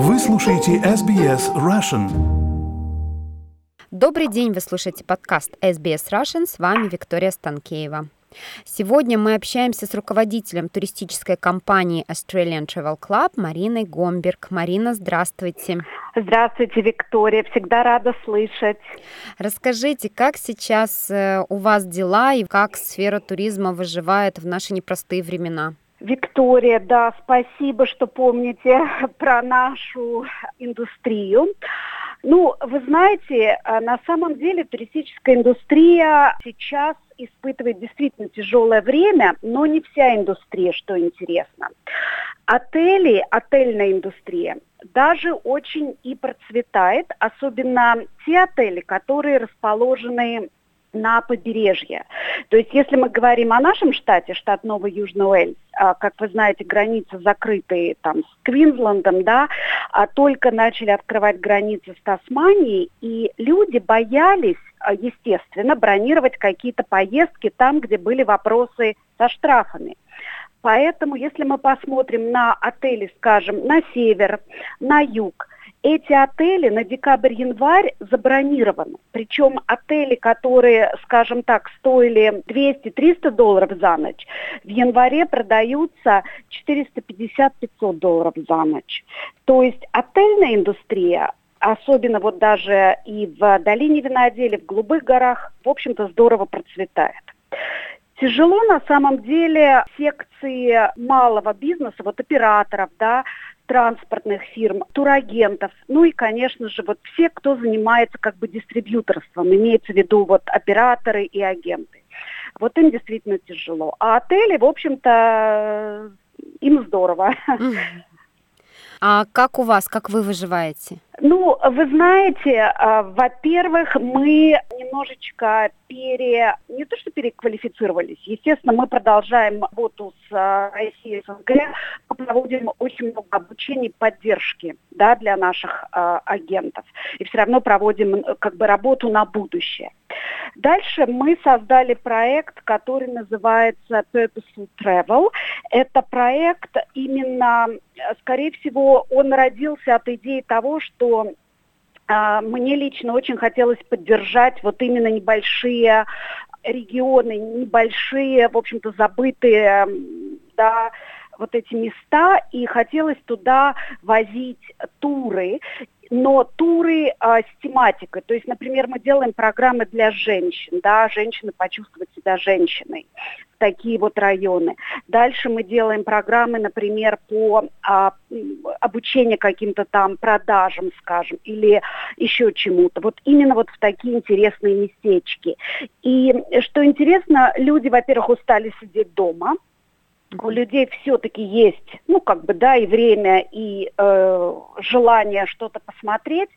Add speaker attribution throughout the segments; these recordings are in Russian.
Speaker 1: Вы слушаете SBS Russian.
Speaker 2: Добрый день, вы слушаете подкаст SBS Russian, с вами Виктория Станкеева. Сегодня мы общаемся с руководителем туристической компании Australian Travel Club Мариной Гомберг. Марина, здравствуйте.
Speaker 3: Здравствуйте, Виктория. Всегда рада слышать.
Speaker 2: Расскажите, как сейчас э, у вас дела и как сфера туризма выживает в наши непростые времена?
Speaker 3: Виктория, да, спасибо, что помните про нашу индустрию. Ну, вы знаете, э, на самом деле туристическая индустрия сейчас испытывает действительно тяжелое время, но не вся индустрия, что интересно. Отели, отельная индустрия даже очень и процветает, особенно те отели, которые расположены на побережье. То есть если мы говорим о нашем штате, штат Новый Южный Уэльс, а, как вы знаете, границы закрыты там с Квинсландом, да, а только начали открывать границы с Тасманией, и люди боялись, а, естественно, бронировать какие-то поездки там, где были вопросы со штрафами. Поэтому, если мы посмотрим на отели, скажем, на север, на юг, эти отели на декабрь-январь забронированы. Причем отели, которые, скажем так, стоили 200-300 долларов за ночь, в январе продаются 450-500 долларов за ночь. То есть отельная индустрия особенно вот даже и в долине виноделия, в голубых горах, в общем-то, здорово процветает. Тяжело на самом деле секции малого бизнеса, вот операторов, да, транспортных фирм, турагентов, ну и, конечно же, вот все, кто занимается как бы дистрибьюторством, имеется в виду вот операторы и агенты. Вот им действительно тяжело. А отели, в общем-то, им здорово.
Speaker 2: А как у вас, как вы выживаете?
Speaker 3: Ну, вы знаете, а, во-первых, мы немножечко пере... не то что переквалифицировались, естественно, мы продолжаем работу с а, Россией СНГ, мы проводим очень много обучений, поддержки да, для наших э, агентов, и все равно проводим как бы работу на будущее. Дальше мы создали проект, который называется Purposeful Travel. Это проект именно, скорее всего, он родился от идеи того, что а, мне лично очень хотелось поддержать вот именно небольшие регионы, небольшие, в общем-то, забытые, да, вот эти места, и хотелось туда возить туры но туры а, с тематикой. То есть, например, мы делаем программы для женщин, да, женщины почувствовать себя женщиной такие вот районы. Дальше мы делаем программы, например, по а, обучению каким-то там продажам, скажем, или еще чему-то. Вот именно вот в такие интересные местечки. И что интересно, люди, во-первых, устали сидеть дома, у людей все-таки есть, ну, как бы, да, и время, и э, желание что-то посмотреть.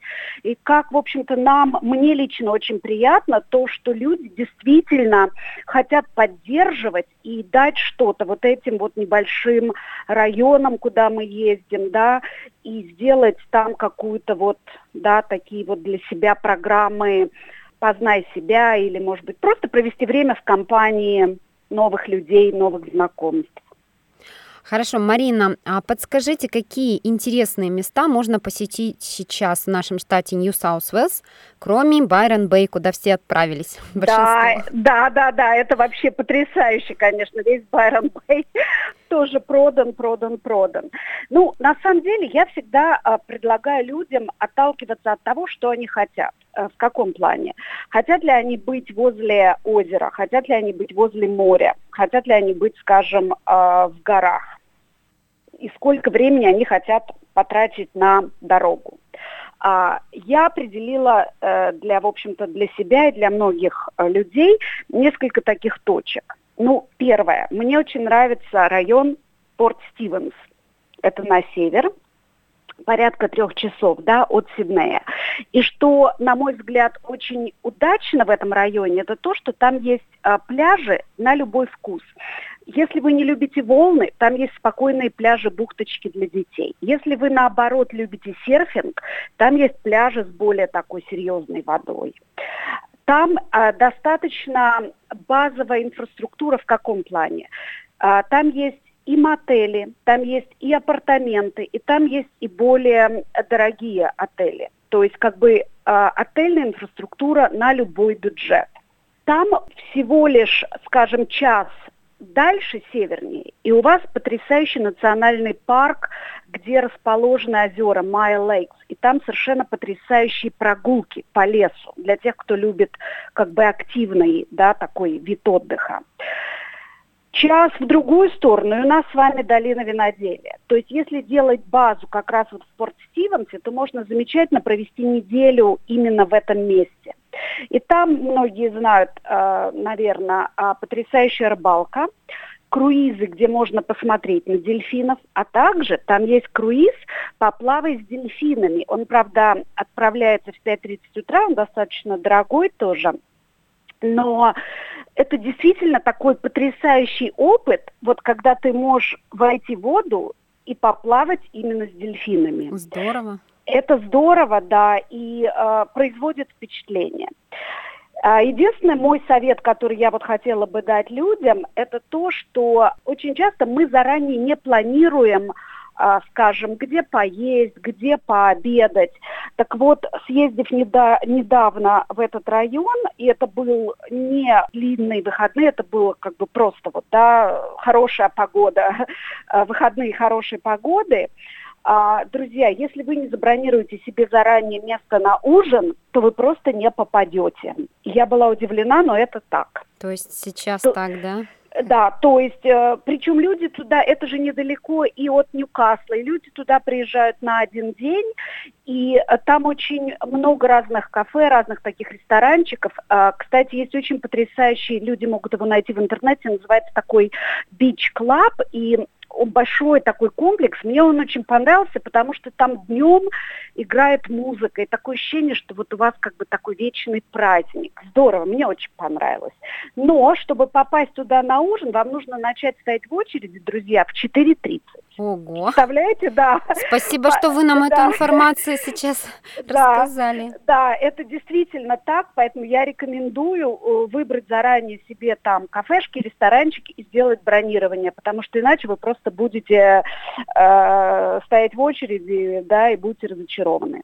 Speaker 3: И как, в общем-то, нам, мне лично очень приятно то, что люди действительно хотят поддерживать и дать что-то вот этим вот небольшим районам, куда мы ездим, да, и сделать там какую-то вот, да, такие вот для себя программы «Познай себя» или, может быть, просто провести время в компании новых людей, новых знакомств.
Speaker 2: Хорошо, Марина, а подскажите, какие интересные места можно посетить сейчас в нашем штате New South Wales, кроме Byron Bay, куда все отправились?
Speaker 3: Да, да, да, да, это вообще потрясающе, конечно, весь Byron Bay тоже продан, продан, продан. Ну, на самом деле, я всегда а, предлагаю людям отталкиваться от того, что они хотят. А, в каком плане? Хотят ли они быть возле озера? Хотят ли они быть возле моря? Хотят ли они быть, скажем, а, в горах? И сколько времени они хотят потратить на дорогу? А, я определила э, для, в общем-то, для себя и для многих э, людей несколько таких точек. Ну, первое. Мне очень нравится район Порт Стивенс. Это на север, порядка трех часов да, от Сиднея. И что, на мой взгляд, очень удачно в этом районе, это то, что там есть а, пляжи на любой вкус. Если вы не любите волны, там есть спокойные пляжи, бухточки для детей. Если вы, наоборот, любите серфинг, там есть пляжи с более такой серьезной водой. Там а, достаточно базовая инфраструктура в каком плане? А, там есть и мотели, там есть и апартаменты, и там есть и более дорогие отели. То есть как бы э, отельная инфраструктура на любой бюджет. Там всего лишь, скажем, час дальше, севернее, и у вас потрясающий национальный парк, где расположены озера Майя Лейкс, и там совершенно потрясающие прогулки по лесу для тех, кто любит как бы активный, да, такой вид отдыха. Час в другую сторону, и у нас с вами долина виноделия. То есть если делать базу как раз вот в Порт Стивенсе, то можно замечательно провести неделю именно в этом месте. И там многие знают, э, наверное, потрясающая рыбалка, круизы, где можно посмотреть на дельфинов, а также там есть круиз «Поплавай с дельфинами». Он, правда, отправляется в 5.30 утра, он достаточно дорогой тоже, но это действительно такой потрясающий опыт, вот когда ты можешь войти в воду и поплавать именно с дельфинами.
Speaker 2: Здорово.
Speaker 3: Это здорово, да, и э, производит впечатление. А, единственный мой совет, который я вот хотела бы дать людям, это то, что очень часто мы заранее не планируем скажем, где поесть, где пообедать. Так вот, съездив недавно в этот район, и это был не длинные выходные, это было как бы просто вот, да, хорошая погода, выходные хорошей погоды, а, друзья, если вы не забронируете себе заранее место на ужин, то вы просто не попадете. Я была удивлена, но это так.
Speaker 2: То есть сейчас то, так, да?
Speaker 3: Да, то есть, э, причем люди туда, это же недалеко и от Ньюкасла, и люди туда приезжают на один день, и э, там очень много разных кафе, разных таких ресторанчиков. Э, кстати, есть очень потрясающий, люди могут его найти в интернете, называется такой Beach Club, и большой такой комплекс. Мне он очень понравился, потому что там днем играет музыка, и такое ощущение, что вот у вас как бы такой вечный праздник. Здорово, мне очень понравилось. Но, чтобы попасть туда на ужин, вам нужно начать стоять в очереди, друзья, в 4.30.
Speaker 2: Ого.
Speaker 3: Представляете, да.
Speaker 2: Спасибо, что вы нам да. эту информацию сейчас рассказали.
Speaker 3: Да, это действительно так, поэтому я рекомендую э, выбрать заранее себе там кафешки, ресторанчики и сделать бронирование, потому что иначе вы просто будете э, стоять в очереди, да, и будете разочарованы.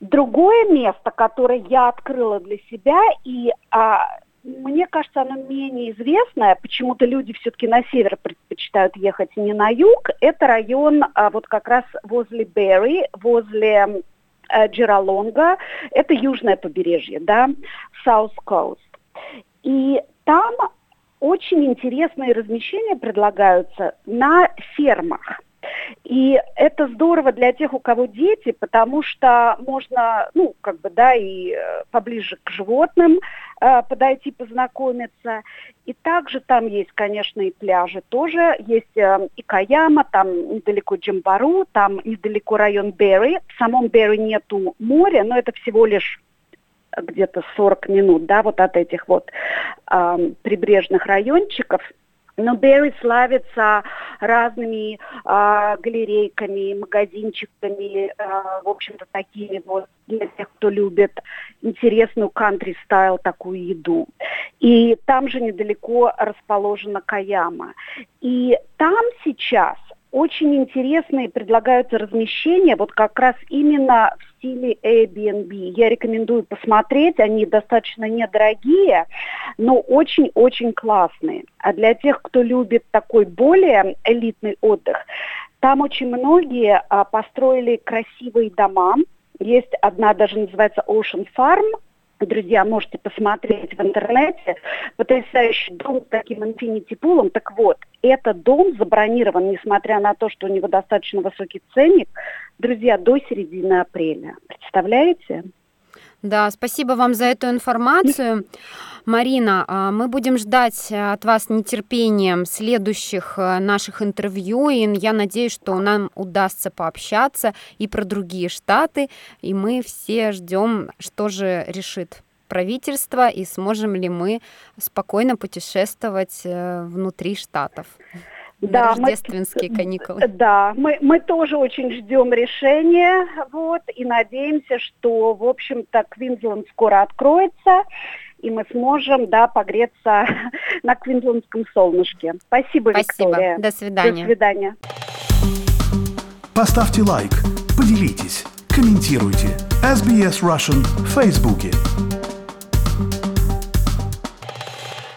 Speaker 3: Другое место, которое я открыла для себя и а, мне кажется, оно менее известное. Почему-то люди все-таки на север предпочитают ехать, не на юг. Это район а, вот как раз возле Берри, возле а, Джералонга. Это южное побережье, да, South Coast. И там очень интересные размещения предлагаются на фермах. И это здорово для тех, у кого дети, потому что можно, ну, как бы, да, и э, поближе к животным э, подойти познакомиться. И также там есть, конечно, и пляжи тоже. Есть э, и Каяма, там недалеко Джимбару, там недалеко район Берри. В самом Берри нету моря, но это всего лишь где-то 40 минут, да, вот от этих вот э, прибрежных райончиков – но Берри славится разными а, галерейками, магазинчиками, а, в общем-то, такими вот для тех, кто любит интересную кантри-стайл такую еду. И там же недалеко расположена Каяма. И там сейчас очень интересные предлагаются размещения, вот как раз именно в стиле Airbnb. Я рекомендую посмотреть, они достаточно недорогие, но очень-очень классные. А для тех, кто любит такой более элитный отдых, там очень многие а, построили красивые дома. Есть одна даже называется Ocean Farm – Друзья, можете посмотреть в интернете. Потрясающий дом с таким инфинити-пулом. Так вот, этот дом забронирован, несмотря на то, что у него достаточно высокий ценник, друзья, до середины апреля. Представляете?
Speaker 2: Да, спасибо вам за эту информацию. Марина, а, мы будем ждать э, от вас нетерпением следующих э, наших интервью, и я надеюсь, что нам удастся пообщаться и про другие штаты, и мы все ждем, что же решит правительство, и сможем ли мы спокойно путешествовать э, внутри штатов да, рождественские мы, каникулы.
Speaker 3: Да, мы, мы тоже очень ждем решения, вот, и надеемся, что, в общем-то, Квинсленд скоро откроется. и мы сможем, да, погреться на квинсленском солнышке. Спасибо,
Speaker 2: Спасибо.
Speaker 3: Виктория.
Speaker 2: До свидания.
Speaker 3: До свидания.
Speaker 1: Поставьте лайк, поделитесь, комментируйте. SBS Russian в Фейсбуке.